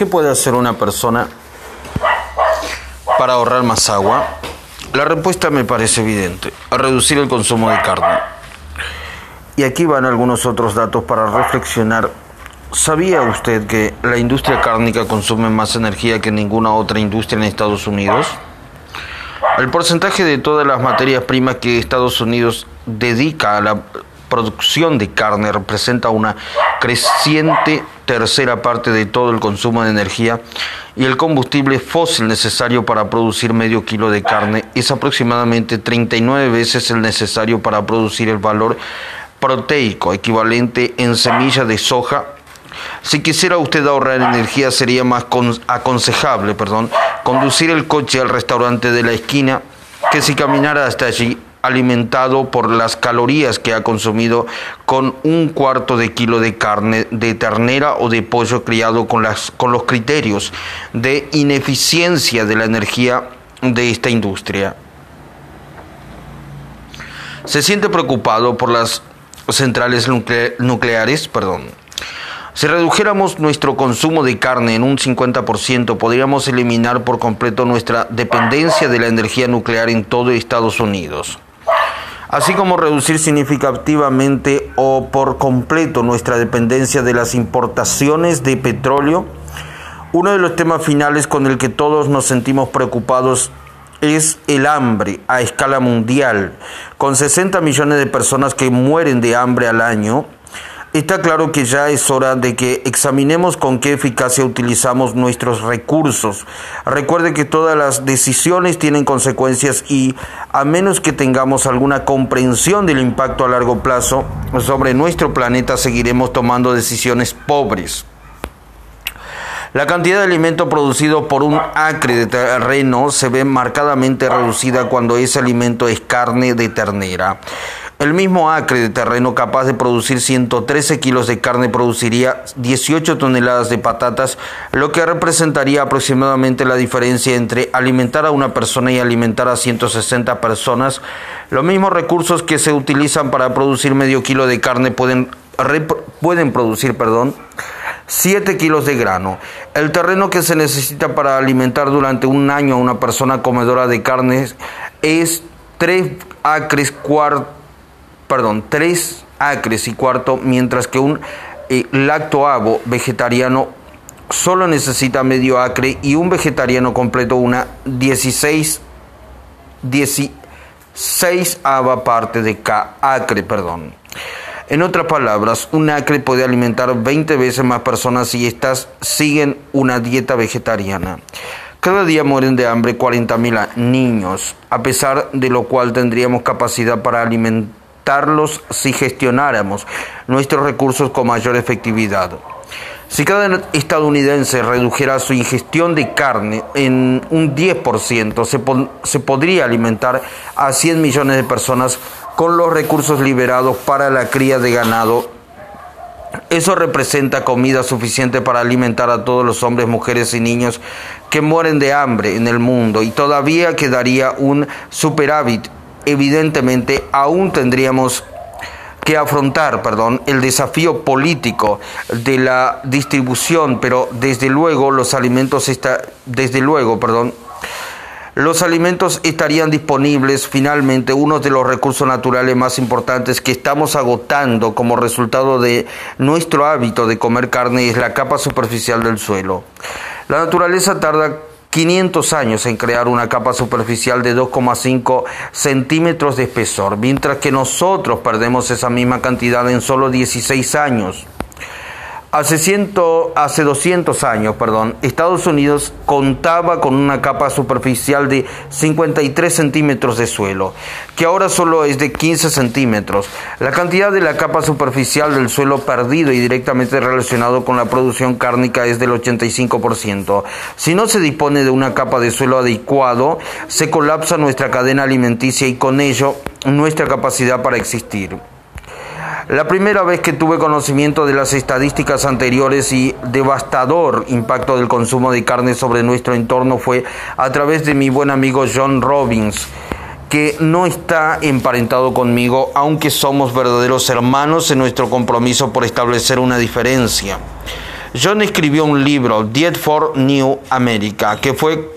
¿Qué puede hacer una persona para ahorrar más agua? La respuesta me parece evidente, a reducir el consumo de carne. Y aquí van algunos otros datos para reflexionar. ¿Sabía usted que la industria cárnica consume más energía que ninguna otra industria en Estados Unidos? El porcentaje de todas las materias primas que Estados Unidos dedica a la producción de carne representa una creciente tercera parte de todo el consumo de energía y el combustible fósil necesario para producir medio kilo de carne es aproximadamente 39 veces el necesario para producir el valor proteico equivalente en semilla de soja. Si quisiera usted ahorrar energía sería más aconsejable, perdón, conducir el coche al restaurante de la esquina que si caminara hasta allí alimentado por las calorías que ha consumido con un cuarto de kilo de carne de ternera o de pollo criado con, las, con los criterios de ineficiencia de la energía de esta industria. Se siente preocupado por las centrales nucleares, perdón, si redujéramos nuestro consumo de carne en un 50%, podríamos eliminar por completo nuestra dependencia de la energía nuclear en todo Estados Unidos así como reducir significativamente o por completo nuestra dependencia de las importaciones de petróleo. Uno de los temas finales con el que todos nos sentimos preocupados es el hambre a escala mundial, con 60 millones de personas que mueren de hambre al año Está claro que ya es hora de que examinemos con qué eficacia utilizamos nuestros recursos. Recuerde que todas las decisiones tienen consecuencias y a menos que tengamos alguna comprensión del impacto a largo plazo sobre nuestro planeta, seguiremos tomando decisiones pobres. La cantidad de alimento producido por un acre de terreno se ve marcadamente reducida cuando ese alimento es carne de ternera. El mismo acre de terreno capaz de producir 113 kilos de carne produciría 18 toneladas de patatas, lo que representaría aproximadamente la diferencia entre alimentar a una persona y alimentar a 160 personas. Los mismos recursos que se utilizan para producir medio kilo de carne pueden, pueden producir perdón, 7 kilos de grano. El terreno que se necesita para alimentar durante un año a una persona comedora de carnes es 3 acres cuarto perdón, tres acres y cuarto, mientras que un eh, lactoavo vegetariano solo necesita medio acre y un vegetariano completo una 16, 16 ava parte de cada acre, perdón. En otras palabras, un acre puede alimentar 20 veces más personas si éstas siguen una dieta vegetariana. Cada día mueren de hambre 40.000 niños, a pesar de lo cual tendríamos capacidad para alimentar si gestionáramos nuestros recursos con mayor efectividad. Si cada estadounidense redujera su ingestión de carne en un 10%, se, se podría alimentar a 100 millones de personas con los recursos liberados para la cría de ganado. Eso representa comida suficiente para alimentar a todos los hombres, mujeres y niños que mueren de hambre en el mundo y todavía quedaría un superávit evidentemente aún tendríamos que afrontar, perdón, el desafío político de la distribución, pero desde luego los alimentos está, desde luego, perdón, los alimentos estarían disponibles finalmente, uno de los recursos naturales más importantes que estamos agotando como resultado de nuestro hábito de comer carne es la capa superficial del suelo. La naturaleza tarda 500 años en crear una capa superficial de 2,5 centímetros de espesor, mientras que nosotros perdemos esa misma cantidad en solo 16 años. Hace, ciento, hace 200 años, perdón, Estados Unidos contaba con una capa superficial de 53 centímetros de suelo, que ahora solo es de 15 centímetros. La cantidad de la capa superficial del suelo perdido y directamente relacionado con la producción cárnica es del 85%. Si no se dispone de una capa de suelo adecuado, se colapsa nuestra cadena alimenticia y con ello nuestra capacidad para existir. La primera vez que tuve conocimiento de las estadísticas anteriores y devastador impacto del consumo de carne sobre nuestro entorno fue a través de mi buen amigo John Robbins, que no está emparentado conmigo, aunque somos verdaderos hermanos en nuestro compromiso por establecer una diferencia. John escribió un libro, Diet for New America, que fue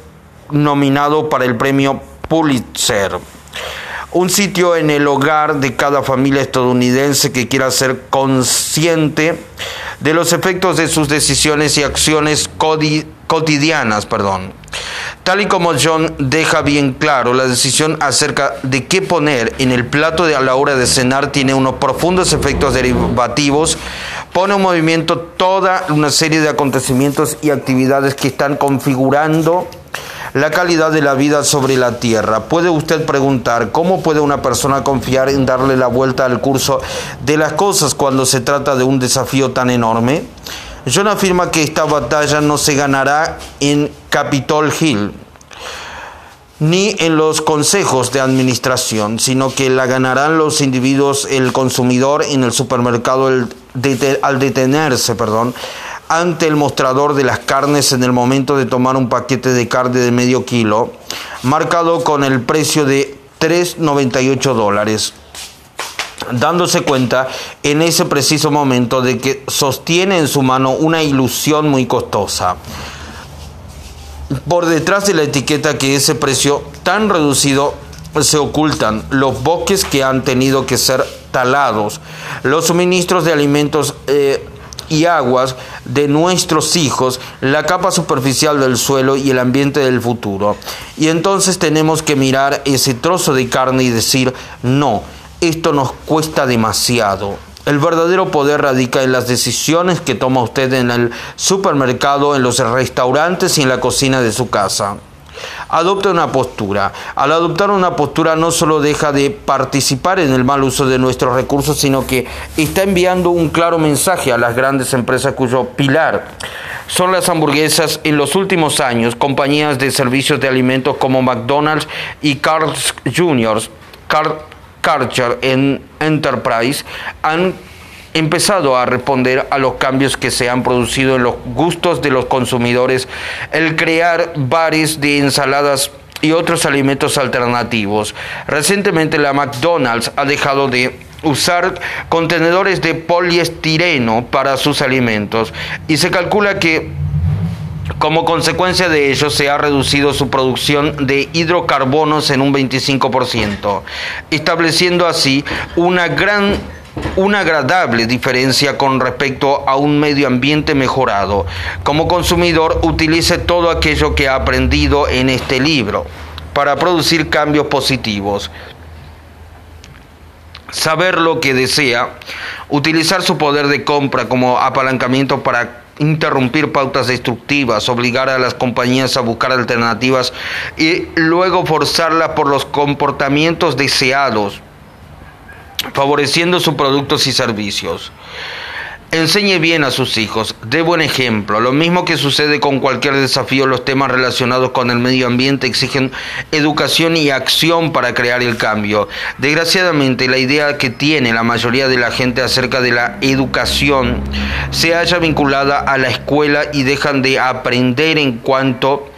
nominado para el premio Pulitzer. Un sitio en el hogar de cada familia estadounidense que quiera ser consciente de los efectos de sus decisiones y acciones cotidianas. Perdón. Tal y como John deja bien claro, la decisión acerca de qué poner en el plato de a la hora de cenar tiene unos profundos efectos derivativos, pone en movimiento toda una serie de acontecimientos y actividades que están configurando la calidad de la vida sobre la tierra. Puede usted preguntar, ¿cómo puede una persona confiar en darle la vuelta al curso de las cosas cuando se trata de un desafío tan enorme? John afirma que esta batalla no se ganará en Capitol Hill ni en los consejos de administración, sino que la ganarán los individuos, el consumidor en el supermercado al detenerse, perdón, ante el mostrador de las carnes en el momento de tomar un paquete de carne de medio kilo, marcado con el precio de 3,98 dólares dándose cuenta en ese preciso momento de que sostiene en su mano una ilusión muy costosa. Por detrás de la etiqueta que ese precio tan reducido se ocultan los bosques que han tenido que ser talados, los suministros de alimentos eh, y aguas de nuestros hijos, la capa superficial del suelo y el ambiente del futuro. Y entonces tenemos que mirar ese trozo de carne y decir, no, esto nos cuesta demasiado. El verdadero poder radica en las decisiones que toma usted en el supermercado, en los restaurantes y en la cocina de su casa. Adopta una postura. Al adoptar una postura no solo deja de participar en el mal uso de nuestros recursos, sino que está enviando un claro mensaje a las grandes empresas cuyo pilar son las hamburguesas. En los últimos años, compañías de servicios de alimentos como McDonald's y Carl's Jr., Karcher en Enterprise han empezado a responder a los cambios que se han producido en los gustos de los consumidores, el crear bares de ensaladas y otros alimentos alternativos. Recientemente la McDonald's ha dejado de usar contenedores de poliestireno para sus alimentos y se calcula que como consecuencia de ello, se ha reducido su producción de hidrocarbonos en un 25%, estableciendo así una gran una agradable diferencia con respecto a un medio ambiente mejorado. Como consumidor, utilice todo aquello que ha aprendido en este libro para producir cambios positivos. Saber lo que desea, utilizar su poder de compra como apalancamiento para interrumpir pautas destructivas, obligar a las compañías a buscar alternativas y luego forzarlas por los comportamientos deseados, favoreciendo sus productos y servicios. Enseñe bien a sus hijos, dé buen ejemplo. Lo mismo que sucede con cualquier desafío, los temas relacionados con el medio ambiente exigen educación y acción para crear el cambio. Desgraciadamente, la idea que tiene la mayoría de la gente acerca de la educación se halla vinculada a la escuela y dejan de aprender en cuanto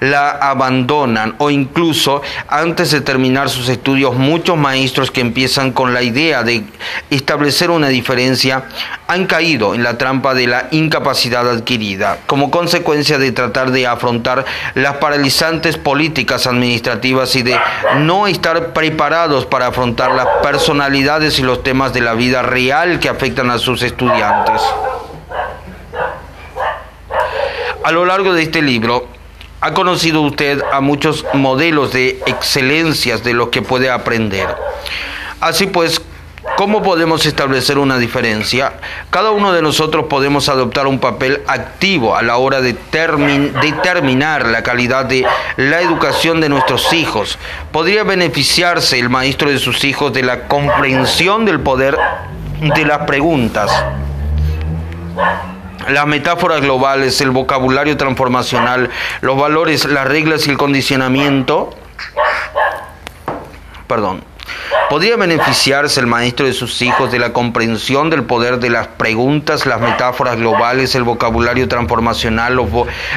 la abandonan o incluso antes de terminar sus estudios muchos maestros que empiezan con la idea de establecer una diferencia han caído en la trampa de la incapacidad adquirida como consecuencia de tratar de afrontar las paralizantes políticas administrativas y de no estar preparados para afrontar las personalidades y los temas de la vida real que afectan a sus estudiantes. A lo largo de este libro, ha conocido usted a muchos modelos de excelencias de los que puede aprender. Así pues, ¿Cómo podemos establecer una diferencia? Cada uno de nosotros podemos adoptar un papel activo a la hora de determinar la calidad de la educación de nuestros hijos. ¿Podría beneficiarse el maestro de sus hijos de la comprensión del poder de las preguntas? Las metáforas globales, el vocabulario transformacional, los valores, las reglas y el condicionamiento, perdón, ¿Podría beneficiarse el maestro de sus hijos de la comprensión del poder de las preguntas, las metáforas globales, el vocabulario transformacional, los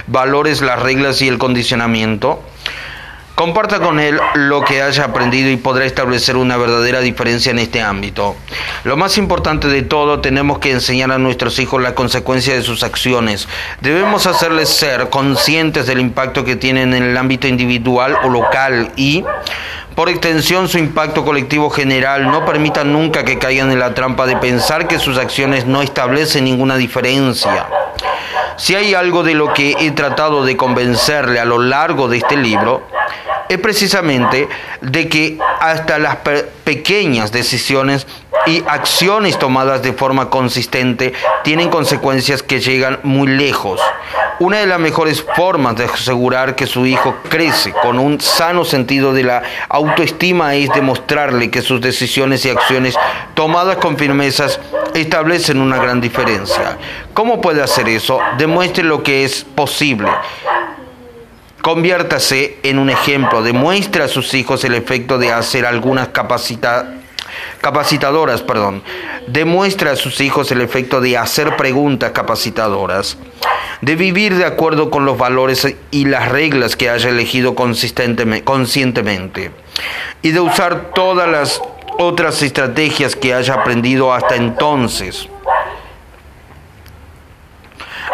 valores, las reglas y el condicionamiento? Comparta con él lo que haya aprendido y podrá establecer una verdadera diferencia en este ámbito. Lo más importante de todo, tenemos que enseñar a nuestros hijos la consecuencia de sus acciones. Debemos hacerles ser conscientes del impacto que tienen en el ámbito individual o local y por extensión su impacto colectivo general, no permitan nunca que caigan en la trampa de pensar que sus acciones no establecen ninguna diferencia. Si hay algo de lo que he tratado de convencerle a lo largo de este libro, es precisamente de que hasta las pequeñas decisiones y acciones tomadas de forma consistente tienen consecuencias que llegan muy lejos. Una de las mejores formas de asegurar que su hijo crece con un sano sentido de la autoestima es demostrarle que sus decisiones y acciones tomadas con firmezas establecen una gran diferencia. ¿Cómo puede hacer eso? Demuestre lo que es posible. Conviértase en un ejemplo, demuestre a sus hijos el efecto de hacer algunas capacitaciones capacitadoras, perdón. Demuestra a sus hijos el efecto de hacer preguntas capacitadoras, de vivir de acuerdo con los valores y las reglas que haya elegido conscientemente y de usar todas las otras estrategias que haya aprendido hasta entonces.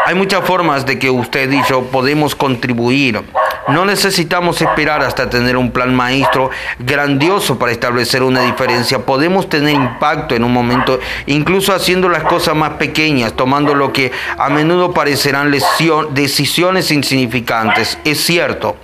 Hay muchas formas de que usted y yo podemos contribuir no necesitamos esperar hasta tener un plan maestro grandioso para establecer una diferencia. Podemos tener impacto en un momento, incluso haciendo las cosas más pequeñas, tomando lo que a menudo parecerán decisiones insignificantes. Es cierto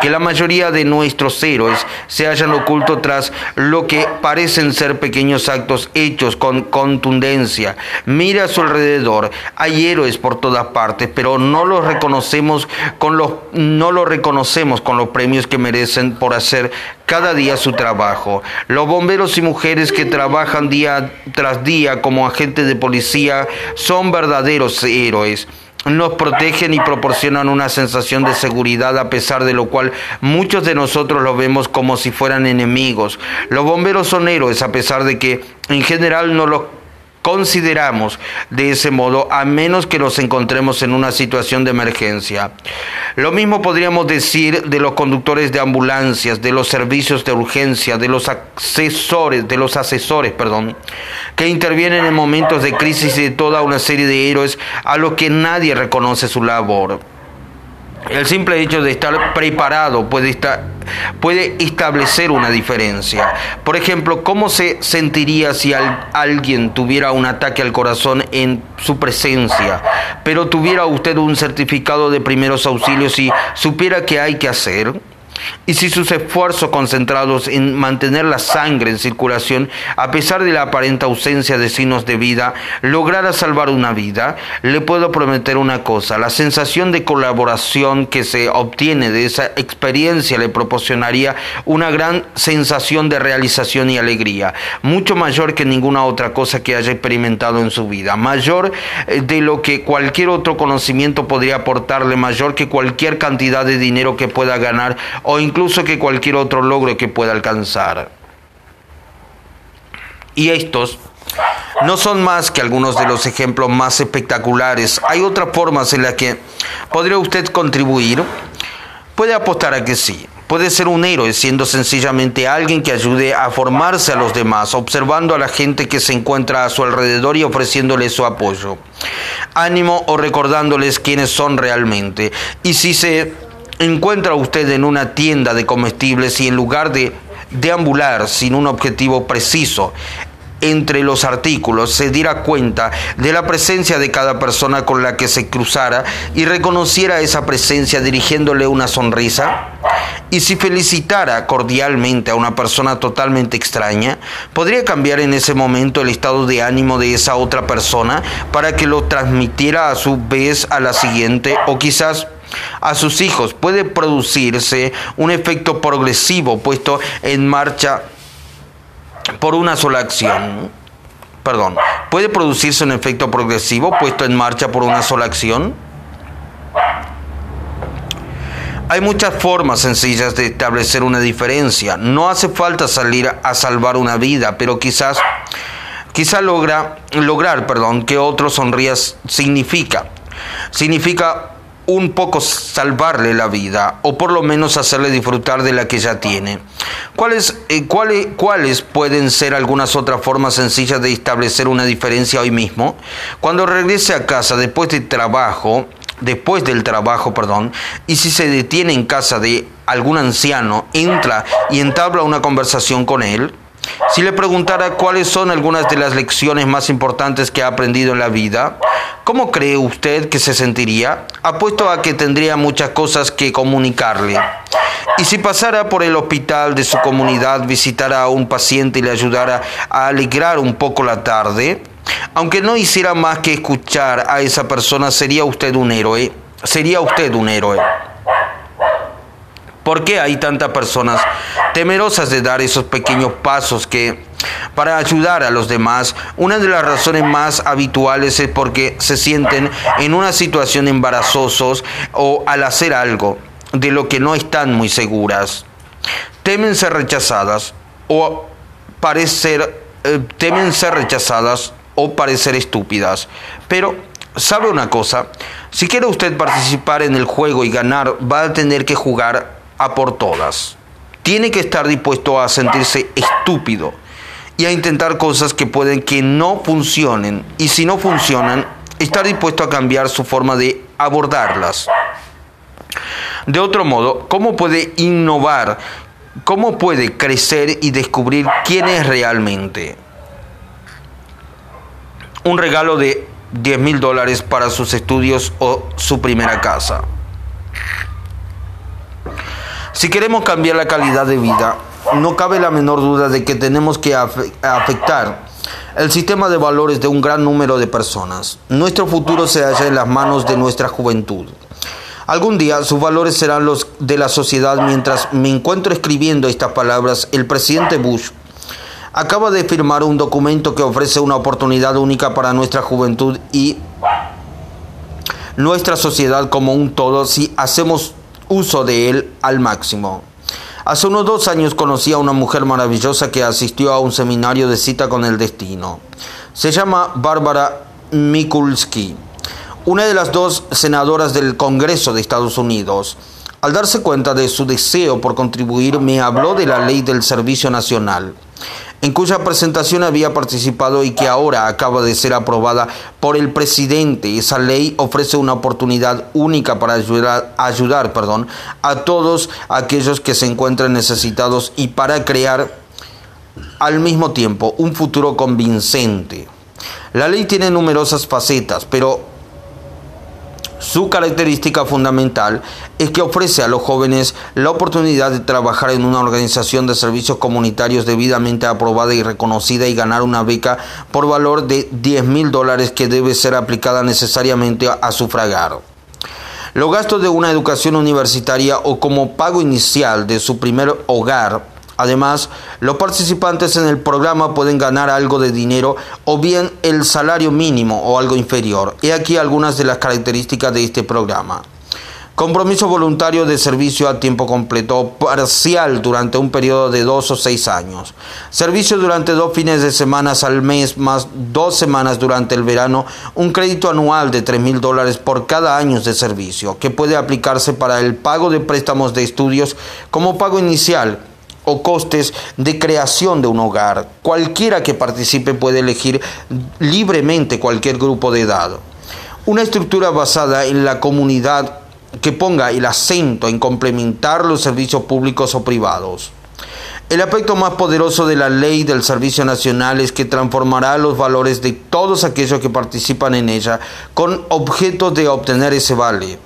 que la mayoría de nuestros héroes se hayan oculto tras lo que parecen ser pequeños actos hechos con contundencia. Mira a su alrededor, hay héroes por todas partes, pero no los reconocemos con los no los reconocemos con los premios que merecen por hacer cada día su trabajo. Los bomberos y mujeres que trabajan día tras día como agentes de policía son verdaderos héroes nos protegen y proporcionan una sensación de seguridad a pesar de lo cual muchos de nosotros lo vemos como si fueran enemigos. Los bomberos son héroes a pesar de que en general no los consideramos de ese modo a menos que nos encontremos en una situación de emergencia. Lo mismo podríamos decir de los conductores de ambulancias, de los servicios de urgencia, de los asesores, de los asesores, perdón, que intervienen en momentos de crisis y de toda una serie de héroes a los que nadie reconoce su labor. El simple hecho de estar preparado puede, establecer una diferencia. Por ejemplo, ¿cómo se sentiría si alguien tuviera un ataque al corazón en su presencia, pero tuviera usted un certificado de primeros auxilios y supiera qué hay que hacer? Y si sus esfuerzos concentrados en mantener la sangre en circulación, a pesar de la aparente ausencia de signos de vida, lograra salvar una vida, le puedo prometer una cosa, la sensación de colaboración que se obtiene de esa experiencia le proporcionaría una gran sensación de realización y alegría, mucho mayor que ninguna otra cosa que haya experimentado en su vida, mayor eh, de lo que cualquier otro conocimiento podría aportarle, mayor que cualquier cantidad de dinero que pueda ganar o incluso que cualquier otro logro que pueda alcanzar. Y estos no son más que algunos de los ejemplos más espectaculares. Hay otras formas en las que podría usted contribuir. Puede apostar a que sí. Puede ser un héroe siendo sencillamente alguien que ayude a formarse a los demás, observando a la gente que se encuentra a su alrededor y ofreciéndole su apoyo, ánimo o recordándoles quiénes son realmente. Y si se encuentra usted en una tienda de comestibles y en lugar de deambular sin un objetivo preciso entre los artículos, se diera cuenta de la presencia de cada persona con la que se cruzara y reconociera esa presencia dirigiéndole una sonrisa? Y si felicitara cordialmente a una persona totalmente extraña, podría cambiar en ese momento el estado de ánimo de esa otra persona para que lo transmitiera a su vez a la siguiente o quizás a sus hijos. Puede producirse un efecto progresivo puesto en marcha por una sola acción. Perdón, puede producirse un efecto progresivo puesto en marcha por una sola acción. Hay muchas formas sencillas de establecer una diferencia. No hace falta salir a salvar una vida, pero quizás quizá logra lograr, perdón, que otro sonrías significa significa un poco salvarle la vida o por lo menos hacerle disfrutar de la que ya tiene. ¿Cuáles, eh, cuáles, ¿Cuáles pueden ser algunas otras formas sencillas de establecer una diferencia hoy mismo? Cuando regrese a casa después de trabajo, después del trabajo, perdón, y si se detiene en casa de algún anciano, entra y entabla una conversación con él, si le preguntara cuáles son algunas de las lecciones más importantes que ha aprendido en la vida, ¿cómo cree usted que se sentiría? Apuesto a que tendría muchas cosas que comunicarle. Y si pasara por el hospital de su comunidad, visitara a un paciente y le ayudara a alegrar un poco la tarde, aunque no hiciera más que escuchar a esa persona, sería usted un héroe. Sería usted un héroe. ¿Por qué hay tantas personas temerosas de dar esos pequeños pasos que para ayudar a los demás? Una de las razones más habituales es porque se sienten en una situación embarazosos o al hacer algo de lo que no están muy seguras. Temen ser rechazadas o parecer eh, temen ser rechazadas o parecer estúpidas. Pero, ¿sabe una cosa? Si quiere usted participar en el juego y ganar, va a tener que jugar a por todas. Tiene que estar dispuesto a sentirse estúpido y a intentar cosas que pueden que no funcionen. Y si no funcionan, estar dispuesto a cambiar su forma de abordarlas. De otro modo, ¿cómo puede innovar? ¿Cómo puede crecer y descubrir quién es realmente? Un regalo de 10 mil dólares para sus estudios o su primera casa. Si queremos cambiar la calidad de vida, no cabe la menor duda de que tenemos que afectar el sistema de valores de un gran número de personas. Nuestro futuro se halla en las manos de nuestra juventud. Algún día sus valores serán los de la sociedad. Mientras me encuentro escribiendo estas palabras, el presidente Bush acaba de firmar un documento que ofrece una oportunidad única para nuestra juventud y nuestra sociedad como un todo si hacemos uso de él al máximo. Hace unos dos años conocí a una mujer maravillosa que asistió a un seminario de cita con el destino. Se llama Bárbara Mikulski, una de las dos senadoras del Congreso de Estados Unidos. Al darse cuenta de su deseo por contribuir, me habló de la ley del Servicio Nacional en cuya presentación había participado y que ahora acaba de ser aprobada por el presidente. Esa ley ofrece una oportunidad única para ayudar, ayudar perdón, a todos aquellos que se encuentran necesitados y para crear al mismo tiempo un futuro convincente. La ley tiene numerosas facetas, pero su característica fundamental es que ofrece a los jóvenes la oportunidad de trabajar en una organización de servicios comunitarios debidamente aprobada y reconocida y ganar una beca por valor de 10 mil dólares que debe ser aplicada necesariamente a sufragar. Los gastos de una educación universitaria o como pago inicial de su primer hogar Además, los participantes en el programa pueden ganar algo de dinero o bien el salario mínimo o algo inferior. He aquí algunas de las características de este programa. Compromiso voluntario de servicio a tiempo completo parcial durante un periodo de dos o seis años. Servicio durante dos fines de semana al mes más dos semanas durante el verano. Un crédito anual de tres mil dólares por cada año de servicio que puede aplicarse para el pago de préstamos de estudios como pago inicial o costes de creación de un hogar. Cualquiera que participe puede elegir libremente cualquier grupo de edad. Una estructura basada en la comunidad que ponga el acento en complementar los servicios públicos o privados. El aspecto más poderoso de la ley del Servicio Nacional es que transformará los valores de todos aquellos que participan en ella con objeto de obtener ese vale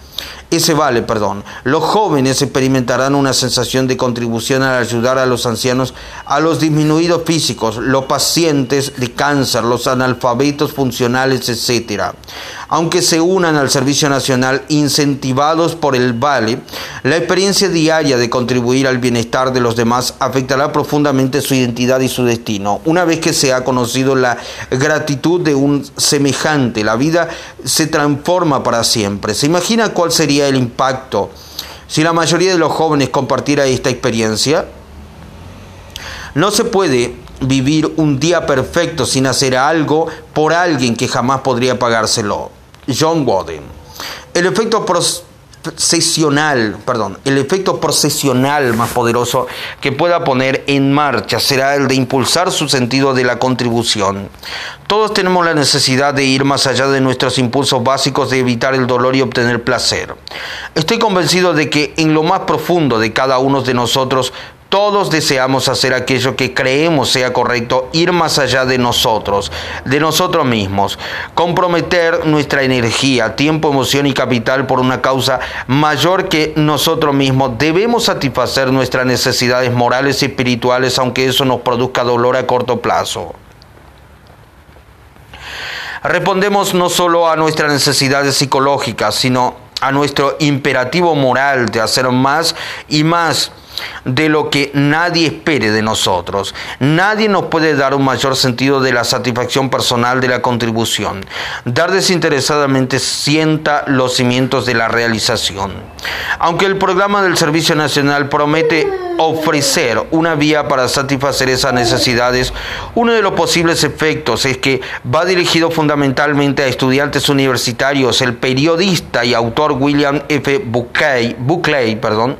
ese vale, perdón. Los jóvenes experimentarán una sensación de contribución al ayudar a los ancianos, a los disminuidos físicos, los pacientes de cáncer, los analfabetos funcionales, etc. Aunque se unan al Servicio Nacional incentivados por el vale, la experiencia diaria de contribuir al bienestar de los demás afectará profundamente su identidad y su destino. Una vez que se ha conocido la gratitud de un semejante, la vida se transforma para siempre. ¿Se imagina cuál sería el impacto si la mayoría de los jóvenes compartiera esta experiencia? No se puede vivir un día perfecto sin hacer algo por alguien que jamás podría pagárselo. John Wooden. El efecto sesional, perdón, el efecto procesional más poderoso que pueda poner en marcha será el de impulsar su sentido de la contribución. Todos tenemos la necesidad de ir más allá de nuestros impulsos básicos de evitar el dolor y obtener placer. Estoy convencido de que en lo más profundo de cada uno de nosotros todos deseamos hacer aquello que creemos sea correcto, ir más allá de nosotros, de nosotros mismos, comprometer nuestra energía, tiempo, emoción y capital por una causa mayor que nosotros mismos. Debemos satisfacer nuestras necesidades morales y espirituales, aunque eso nos produzca dolor a corto plazo. Respondemos no solo a nuestras necesidades psicológicas, sino a nuestro imperativo moral de hacer más y más de lo que nadie espere de nosotros. Nadie nos puede dar un mayor sentido de la satisfacción personal de la contribución. Dar desinteresadamente sienta los cimientos de la realización. Aunque el programa del Servicio Nacional promete ofrecer una vía para satisfacer esas necesidades, uno de los posibles efectos es que va dirigido fundamentalmente a estudiantes universitarios. El periodista y autor William F. Buckley, Buckley perdón,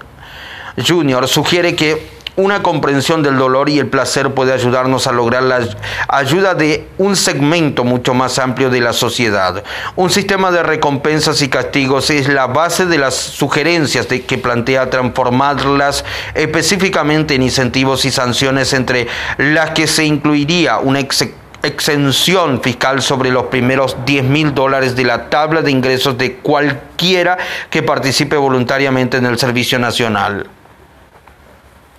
Jr. sugiere que una comprensión del dolor y el placer puede ayudarnos a lograr la ayuda de un segmento mucho más amplio de la sociedad. Un sistema de recompensas y castigos es la base de las sugerencias de que plantea transformarlas específicamente en incentivos y sanciones entre las que se incluiría una exención fiscal sobre los primeros 10 mil dólares de la tabla de ingresos de cualquiera que participe voluntariamente en el servicio nacional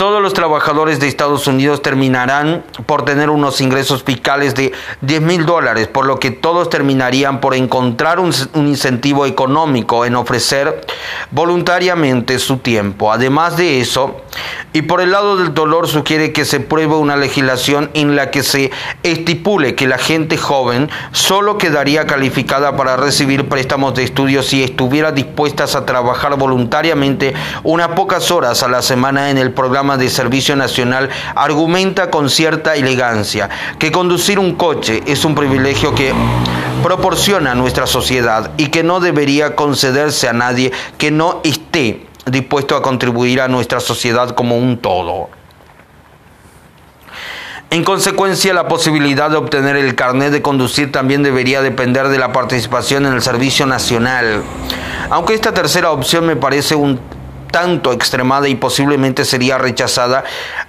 todos los trabajadores de Estados Unidos terminarán por tener unos ingresos fiscales de 10 mil dólares, por lo que todos terminarían por encontrar un, incentivo económico en ofrecer voluntariamente su tiempo. Además de eso, y por el lado del dolor sugiere que se pruebe una legislación en la que se estipule que la gente joven solo quedaría calificada para recibir préstamos de estudio si estuviera dispuesta a trabajar voluntariamente unas pocas horas a la semana en el programa de Servicio Nacional argumenta con cierta elegancia que conducir un coche es un privilegio que proporciona nuestra sociedad y que no debería concederse a nadie que no esté dispuesto a contribuir a nuestra sociedad como un todo. En consecuencia, la posibilidad de obtener el carnet de conducir también debería depender de la participación en el servicio nacional. Aunque esta tercera opción me parece un tanto extremada y posiblemente sería rechazada,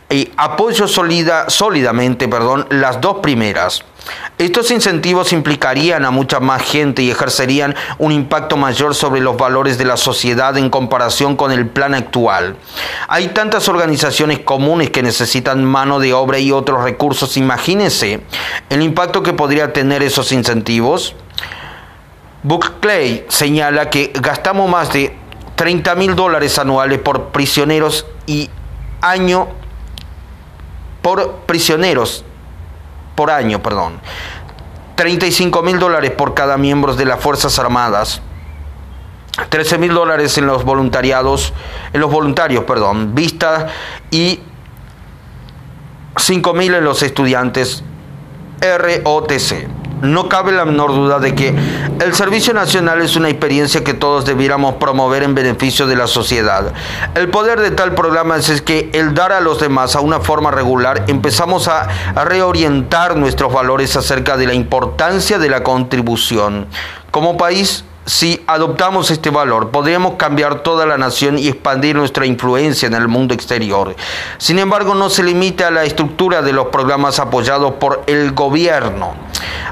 y apoyo sólida, sólidamente perdón, las dos primeras. Estos incentivos implicarían a mucha más gente y ejercerían un impacto mayor sobre los valores de la sociedad en comparación con el plan actual. Hay tantas organizaciones comunes que necesitan mano de obra y otros recursos. Imagínense el impacto que podría tener esos incentivos. Clay señala que gastamos más de 30 mil dólares anuales por prisioneros y año por prisioneros por año, perdón. 35 mil dólares por cada miembro de las Fuerzas Armadas. 13 mil dólares en los voluntariados, en los voluntarios, perdón, vista y 5 mil en los estudiantes ROTC. No cabe la menor duda de que el Servicio Nacional es una experiencia que todos debiéramos promover en beneficio de la sociedad. El poder de tal programa es que el dar a los demás a una forma regular empezamos a, reorientar nuestros valores acerca de la importancia de la contribución. Como país si adoptamos este valor, podríamos cambiar toda la nación y expandir nuestra influencia en el mundo exterior. Sin embargo, no se limita a la estructura de los programas apoyados por el gobierno.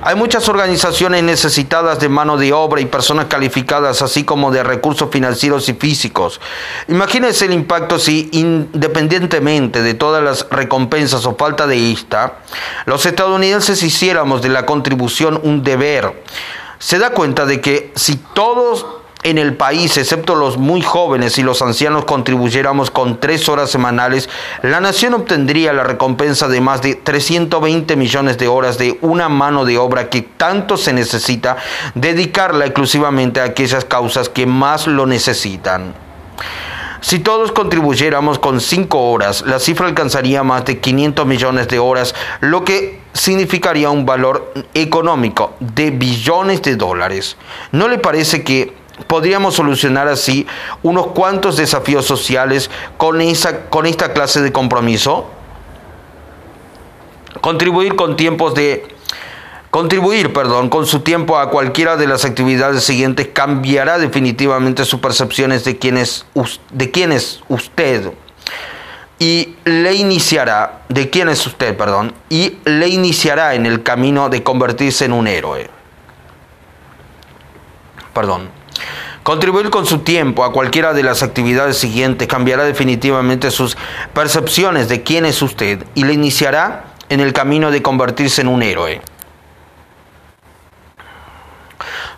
Hay muchas organizaciones necesitadas de mano de obra y personas calificadas, así como de recursos financieros y físicos. Imagínense el impacto si, independientemente de todas las recompensas o falta de esta, los estadounidenses hiciéramos de la contribución un deber se da cuenta de que si todos en el país, excepto los muy jóvenes y los ancianos, contribuyéramos con tres horas semanales, la nación obtendría la recompensa de más de 320 millones de horas de una mano de obra que tanto se necesita dedicarla exclusivamente a aquellas causas que más lo necesitan. Si todos contribuyéramos con 5 horas, la cifra alcanzaría más de 500 millones de horas, lo que significaría un valor económico de billones de dólares. ¿No le parece que Podríamos solucionar así unos cuantos desafíos sociales con, con esta clase de compromiso. Contribuir con tiempos de Contribuir, perdón, con su tiempo a cualquiera de las actividades siguientes cambiará definitivamente sus percepciones de quién es, de quién usted y le iniciará, de quién usted, perdón, y le iniciará en el camino de convertirse en un héroe. Perdón. Contribuir con su tiempo a cualquiera de las actividades siguientes cambiará definitivamente sus percepciones de quién es usted y le iniciará en el camino de convertirse en un héroe.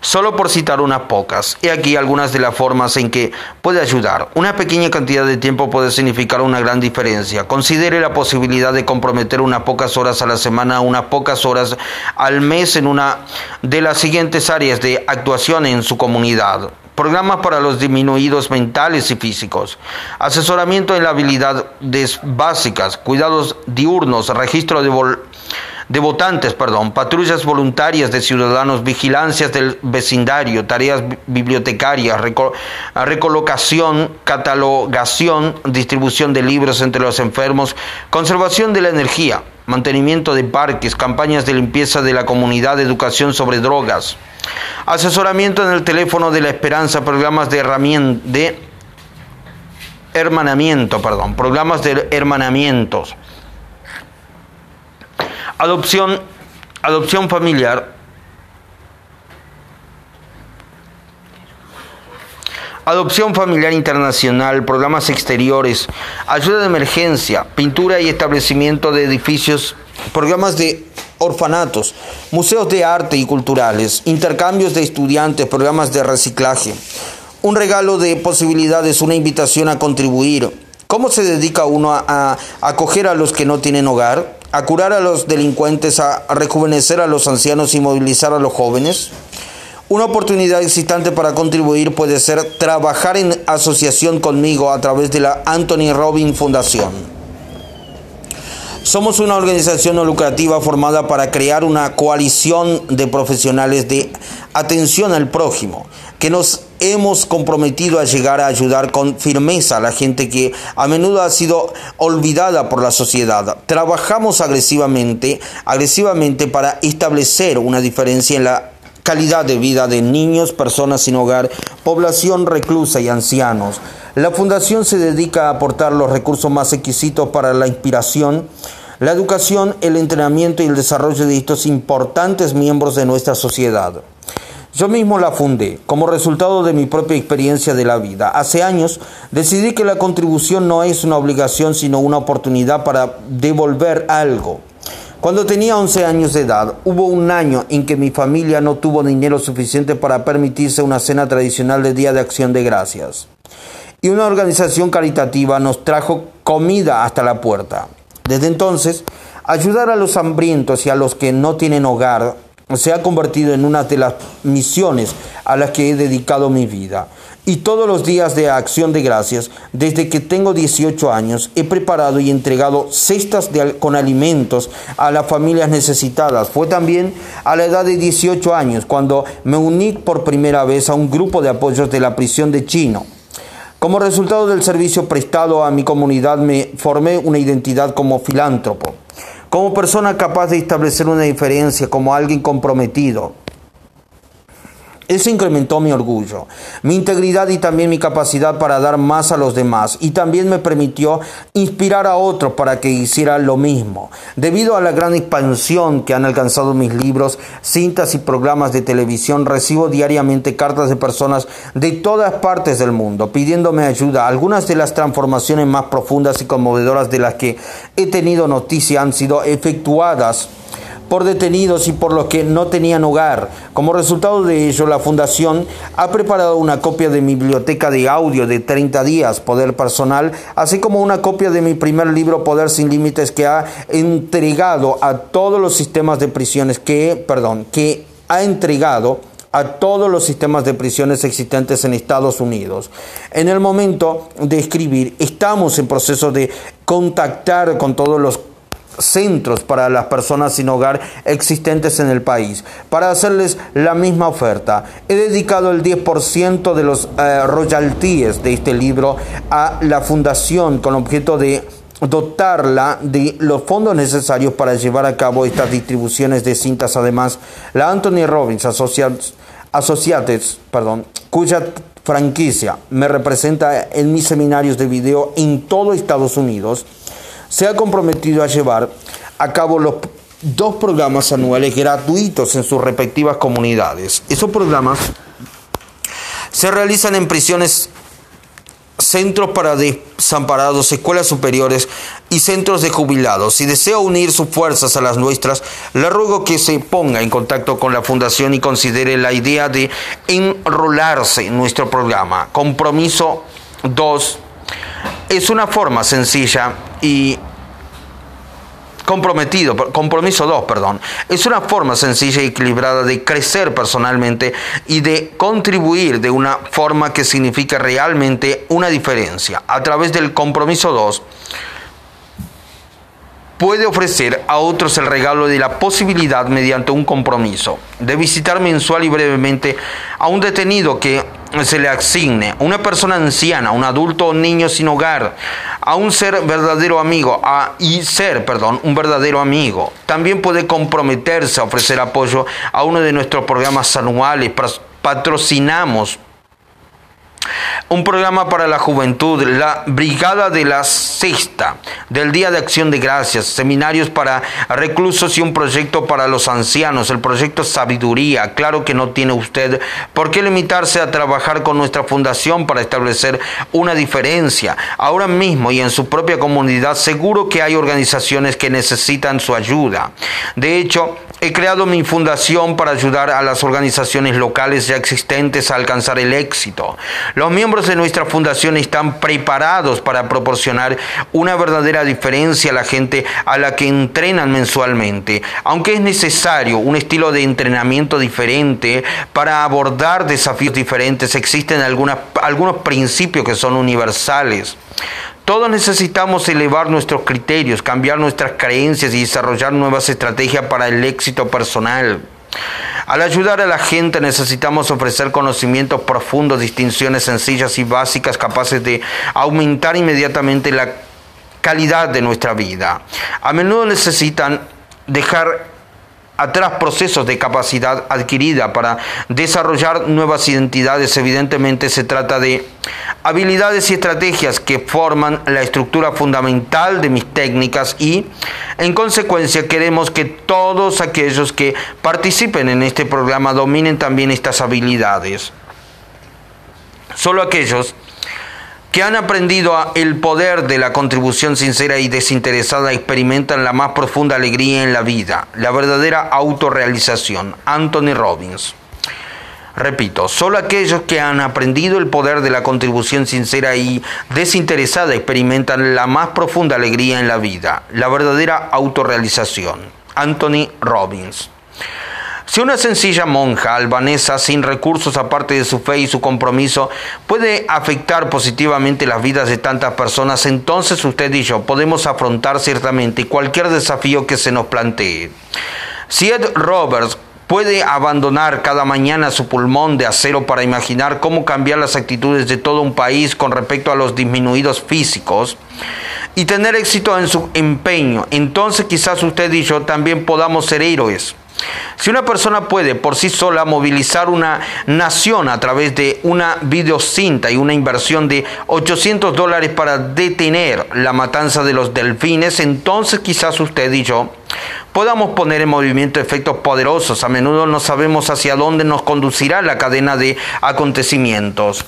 Solo por citar unas pocas, y aquí algunas de las formas en que puede ayudar. Una pequeña cantidad de tiempo puede significar una gran diferencia. Considere la posibilidad de comprometer unas pocas horas a la semana, unas pocas horas al mes en una de las siguientes áreas de actuación en su comunidad. Programas para los disminuidos mentales y físicos, asesoramiento en las habilidades básicas, cuidados diurnos, registro de, de votantes, perdón, patrullas voluntarias de ciudadanos, vigilancias del vecindario, tareas bibliotecarias, recolocación, catalogación, distribución de libros entre los enfermos, conservación de la energía, mantenimiento de parques, campañas de limpieza de la comunidad, educación sobre drogas, asesoramiento en el teléfono de la esperanza, programas de herramienta, de hermanamiento, perdón, programas de hermanamientos Adopción, adopción familiar. Adopción familiar internacional, programas exteriores, ayuda de emergencia, pintura y establecimiento de edificios, programas de orfanatos, museos de arte y culturales, intercambios de estudiantes, programas de reciclaje, un regalo de posibilidades, una invitación a contribuir. ¿Cómo se dedica uno a, acoger a los que no tienen hogar? A curar a los delincuentes, a rejuvenecer a los ancianos y movilizar a los jóvenes. Una oportunidad existente para contribuir puede ser trabajar en asociación conmigo a través de la Anthony Robin Fundación. Somos una organización no lucrativa formada para crear una coalición de profesionales de atención al prójimo, que nos hemos comprometido a llegar a ayudar con firmeza a la gente que a menudo ha sido olvidada por la sociedad. Trabajamos agresivamente, agresivamente para establecer una diferencia en la calidad de vida de niños, personas sin hogar, población reclusa y ancianos. La fundación se dedica a aportar los recursos más exquisitos para la inspiración, la educación, el entrenamiento y el desarrollo de estos importantes miembros de nuestra sociedad. Yo mismo la fundé como resultado de mi propia experiencia de la vida. Hace años decidí que la contribución no es una obligación sino una oportunidad para devolver algo. Cuando tenía 11 años de edad, hubo un año en que mi familia no tuvo dinero suficiente para permitirse una cena tradicional de Día de Acción de Gracias. Y una organización caritativa nos trajo comida hasta la puerta. Desde entonces, ayudar a los hambrientos y a los que no tienen hogar se ha convertido en una de las misiones a las que he dedicado mi vida. Y todos los días de acción de gracias, desde que tengo 18 años, he preparado y entregado cestas con alimentos a las familias necesitadas. Fue también a la edad de 18 años cuando me uní por primera vez a un grupo de apoyos de la prisión de Chino. Como resultado del servicio prestado a mi comunidad, me formé una identidad como filántropo como persona capaz de establecer una diferencia, como alguien comprometido. Eso incrementó mi orgullo, mi integridad y también mi capacidad para dar más a los demás. Y también me permitió inspirar a otros para que hicieran lo mismo. Debido a la gran expansión que han alcanzado mis libros, cintas y programas de televisión, recibo diariamente cartas de personas de todas partes del mundo pidiéndome ayuda. Algunas de las transformaciones más profundas y conmovedoras de las que he tenido noticia han sido efectuadas por detenidos y por los que no tenían hogar. Como resultado de ello, la Fundación ha preparado una copia de mi biblioteca de audio de 30 días, Poder Personal, así como una copia de mi primer libro, Poder sin Límites, que ha entregado a todos los sistemas de prisiones que, perdón, que ha entregado a todos los sistemas de prisiones existentes en Estados Unidos. En el momento de escribir, estamos en proceso de contactar con todos los centros para las personas sin hogar existentes en el país para hacerles la misma oferta. He dedicado el 10% de los eh, royalties de este libro a la fundación con objeto de dotarla de los fondos necesarios para llevar a cabo estas distribuciones de cintas. Además, la Anthony Robbins Associates, Associates perdón, cuya franquicia me representa en mis seminarios de video en todo Estados Unidos, se ha comprometido a llevar a cabo los dos programas anuales gratuitos en sus respectivas comunidades. Esos programas se realizan en prisiones centros para desamparados, escuelas superiores y centros de jubilados. Si desea unir sus fuerzas a las nuestras, le ruego que se ponga en contacto con la Fundación y considere la idea de enrolarse en nuestro programa. Compromiso 2 es una forma sencilla y comprometido, compromiso 2, perdón, es una forma sencilla y equilibrada de crecer personalmente y de contribuir de una forma que significa realmente una diferencia. A través del compromiso 2, puede ofrecer a otros el regalo de la posibilidad mediante un compromiso de visitar mensual y brevemente a un detenido que se le asigne, una persona anciana, un adulto o niño sin hogar, a un ser verdadero amigo, a, y ser, perdón, un verdadero amigo. También puede comprometerse a ofrecer apoyo a uno de nuestros programas anuales. Patrocinamos un programa para la juventud, la Brigada de la Sexta, del Día de Acción de Gracias, seminarios para reclusos y un proyecto para los ancianos, el proyecto Sabiduría. Claro que no tiene usted por qué limitarse a trabajar con nuestra fundación para establecer una diferencia. Ahora mismo y en su propia comunidad seguro que hay organizaciones que necesitan su ayuda. De hecho, He creado mi fundación para ayudar a las organizaciones locales ya existentes a alcanzar el éxito. Los miembros de nuestra fundación están preparados para proporcionar una verdadera diferencia a la gente a la que entrenan mensualmente. Aunque es necesario un estilo de entrenamiento diferente para abordar desafíos diferentes, existen algunos principios que son universales. Todos necesitamos elevar nuestros criterios, cambiar nuestras creencias y desarrollar nuevas estrategias para el éxito personal. Al ayudar a la gente necesitamos ofrecer conocimientos profundos, distinciones sencillas y básicas capaces de aumentar inmediatamente la calidad de nuestra vida. A menudo necesitan dejar atrás procesos de capacidad adquirida para desarrollar nuevas identidades. Evidentemente se trata de habilidades y estrategias que forman la estructura fundamental de mis técnicas y en consecuencia queremos que todos aquellos que participen en este programa dominen también estas habilidades. Solo aquellos que han aprendido el poder de la contribución sincera y desinteresada experimentan la más profunda alegría en la vida, la verdadera autorrealización. Anthony Robbins. Repito, solo aquellos que han aprendido el poder de la contribución sincera y desinteresada experimentan la más profunda alegría en la vida, la verdadera autorrealización. Anthony Robbins. Si una sencilla monja albanesa sin recursos aparte de su fe y su compromiso puede afectar positivamente las vidas de tantas personas, entonces usted y yo podemos afrontar ciertamente cualquier desafío que se nos plantee. Si Ed Roberts puede abandonar cada mañana su pulmón de acero para imaginar cómo cambiar las actitudes de todo un país con respecto a los disminuidos físicos y tener éxito en su empeño, entonces quizás usted y yo también podamos ser héroes. Si una persona puede por sí sola movilizar una nación a través de una videocinta y una inversión de 800 dólares para detener la matanza de los delfines, entonces quizás usted y yo podamos poner en movimiento efectos poderosos. A menudo no sabemos hacia dónde nos conducirá la cadena de acontecimientos.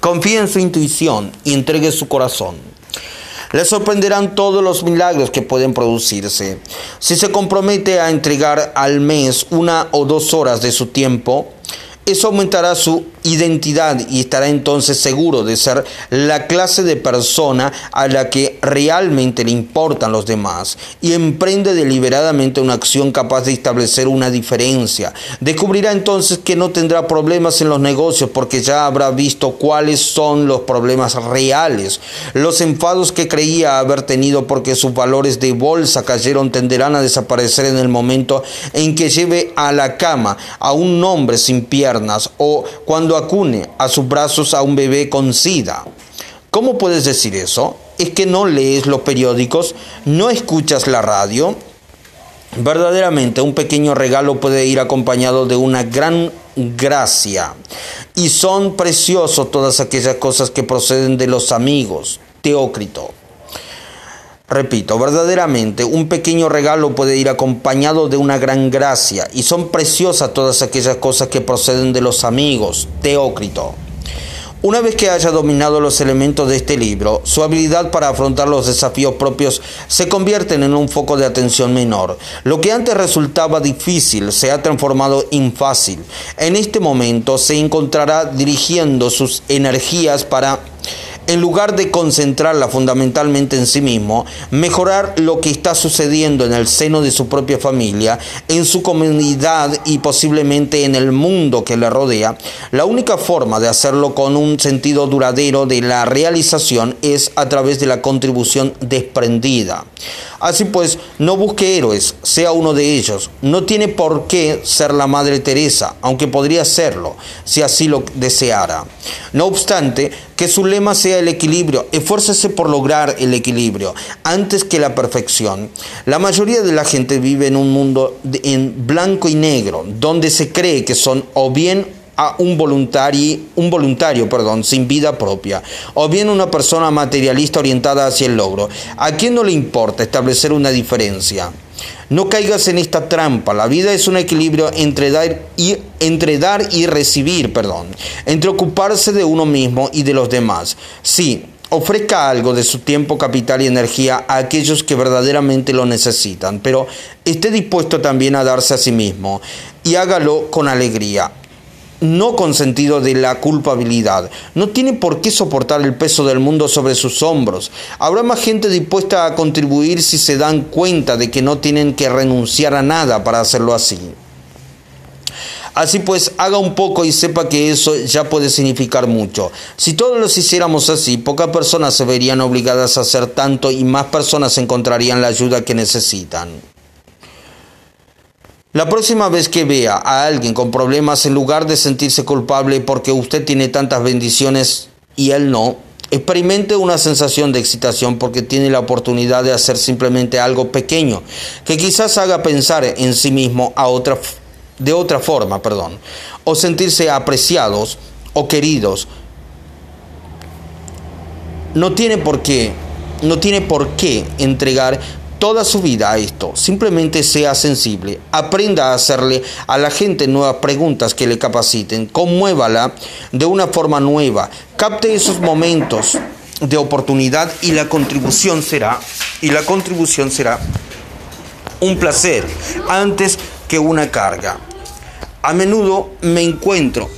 Confíe en su intuición y entregue su corazón. Le sorprenderán todos los milagros que pueden producirse. Si se compromete a entregar al mes una o dos horas de su tiempo, Eso aumentará su identidad y estará entonces seguro de ser la clase de persona a la que realmente le importan los demás y emprende deliberadamente una acción capaz de establecer una diferencia. Descubrirá entonces que no tendrá problemas en los negocios porque ya habrá visto cuáles son los problemas reales. Los enfados que creía haber tenido porque sus valores de bolsa cayeron tenderán a desaparecer en el momento en que lleve a la cama a un hombre sin piernas o cuando acune a sus brazos a un bebé con sida. ¿Cómo puedes decir eso? ¿Es que no lees los periódicos? ¿No escuchas la radio? Verdaderamente un pequeño regalo puede ir acompañado de una gran gracia. Y son preciosos todas aquellas cosas que proceden de los amigos. Teócrito. Repito, verdaderamente un pequeño regalo puede ir acompañado de una gran gracia y son preciosas todas aquellas cosas que proceden de los amigos. Teócrito. Una vez que haya dominado los elementos de este libro, su habilidad para afrontar los desafíos propios se convierte en un foco de atención menor. Lo que antes resultaba difícil se ha transformado en fácil. En este momento se encontrará dirigiendo sus energías para en lugar de concentrarla fundamentalmente en sí mismo, mejorar lo que está sucediendo en el seno de su propia familia, en su comunidad y posiblemente en el mundo que le rodea, la única forma de hacerlo con un sentido duradero de la realización es a través de la contribución desprendida. Así pues, no busque héroes, sea uno de ellos. No tiene por qué ser la Madre Teresa, aunque podría serlo, si así lo deseara. No obstante, que su lema sea el equilibrio. Esfuércese por lograr el equilibrio antes que la perfección. La mayoría de la gente vive en un mundo en blanco y negro, donde se cree que son o bien un voluntario, un voluntario perdón, sin vida propia, o bien una persona materialista orientada hacia el logro. ¿A quién no le importa establecer una diferencia? No caigas en esta trampa. La vida es un equilibrio entre dar y, entre dar y recibir, perdón, entre ocuparse de uno mismo y de los demás. Sí, ofrezca algo de su tiempo, capital y energía a aquellos que verdaderamente lo necesitan, pero esté dispuesto también a darse a sí mismo y hágalo con alegría no con sentido de la culpabilidad. No tiene por qué soportar el peso del mundo sobre sus hombros. Habrá más gente dispuesta a contribuir si se dan cuenta de que no tienen que renunciar a nada para hacerlo así. Así pues, haga un poco y sepa que eso ya puede significar mucho. Si todos los hiciéramos así, pocas personas se verían obligadas a hacer tanto y más personas encontrarían la ayuda que necesitan. La próxima vez que vea a alguien con problemas, en lugar de sentirse culpable porque usted tiene tantas bendiciones y él no, experimente una sensación de excitación porque tiene la oportunidad de hacer simplemente algo pequeño que quizás haga pensar en sí mismo a otra, de otra forma, perdón, o sentirse apreciados o queridos. No tiene por qué, no tiene por qué entregar toda su vida a esto. Simplemente sea sensible. Aprenda a hacerle a la gente nuevas preguntas que le capaciten. Conmuévala de una forma nueva. Capte esos momentos de oportunidad y la contribución será y la contribución será un placer antes que una carga. A menudo me encuentro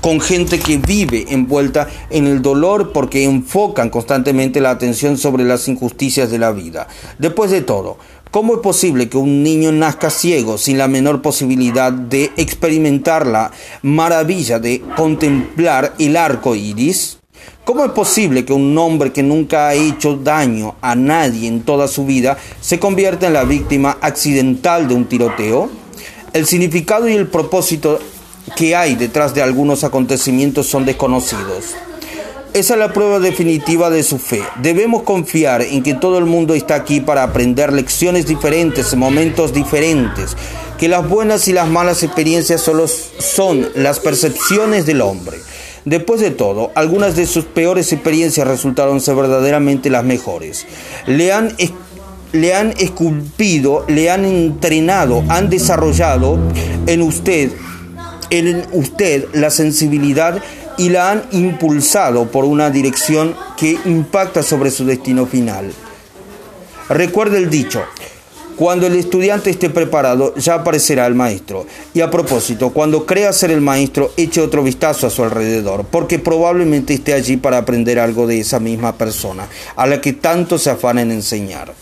con gente que vive envuelta en el dolor porque enfocan constantemente la atención sobre las injusticias de la vida. Después de todo, ¿cómo es posible que un niño nazca ciego sin la menor posibilidad de experimentar la maravilla de contemplar el arco iris? ¿Cómo es posible que un hombre que nunca ha hecho daño a nadie en toda su vida se convierta en la víctima accidental de un tiroteo? El significado y el propósito que hay detrás de algunos acontecimientos son desconocidos. Esa es la prueba definitiva de su fe. Debemos confiar en que todo el mundo está aquí para aprender lecciones diferentes en momentos diferentes, que las buenas y las malas experiencias solo son las percepciones del hombre. Después de todo, algunas de sus peores experiencias resultaron ser verdaderamente las mejores. Le han, le han esculpido, le han entrenado, han desarrollado en usted en usted la sensibilidad y la han impulsado por una dirección que impacta sobre su destino final. Recuerde el dicho, Cuando el estudiante esté preparado, ya aparecerá el maestro. Y a propósito, cuando crea ser el maestro, eche otro vistazo a su alrededor, porque probablemente esté allí para aprender algo de esa misma persona, a la que tanto se afana en enseñar.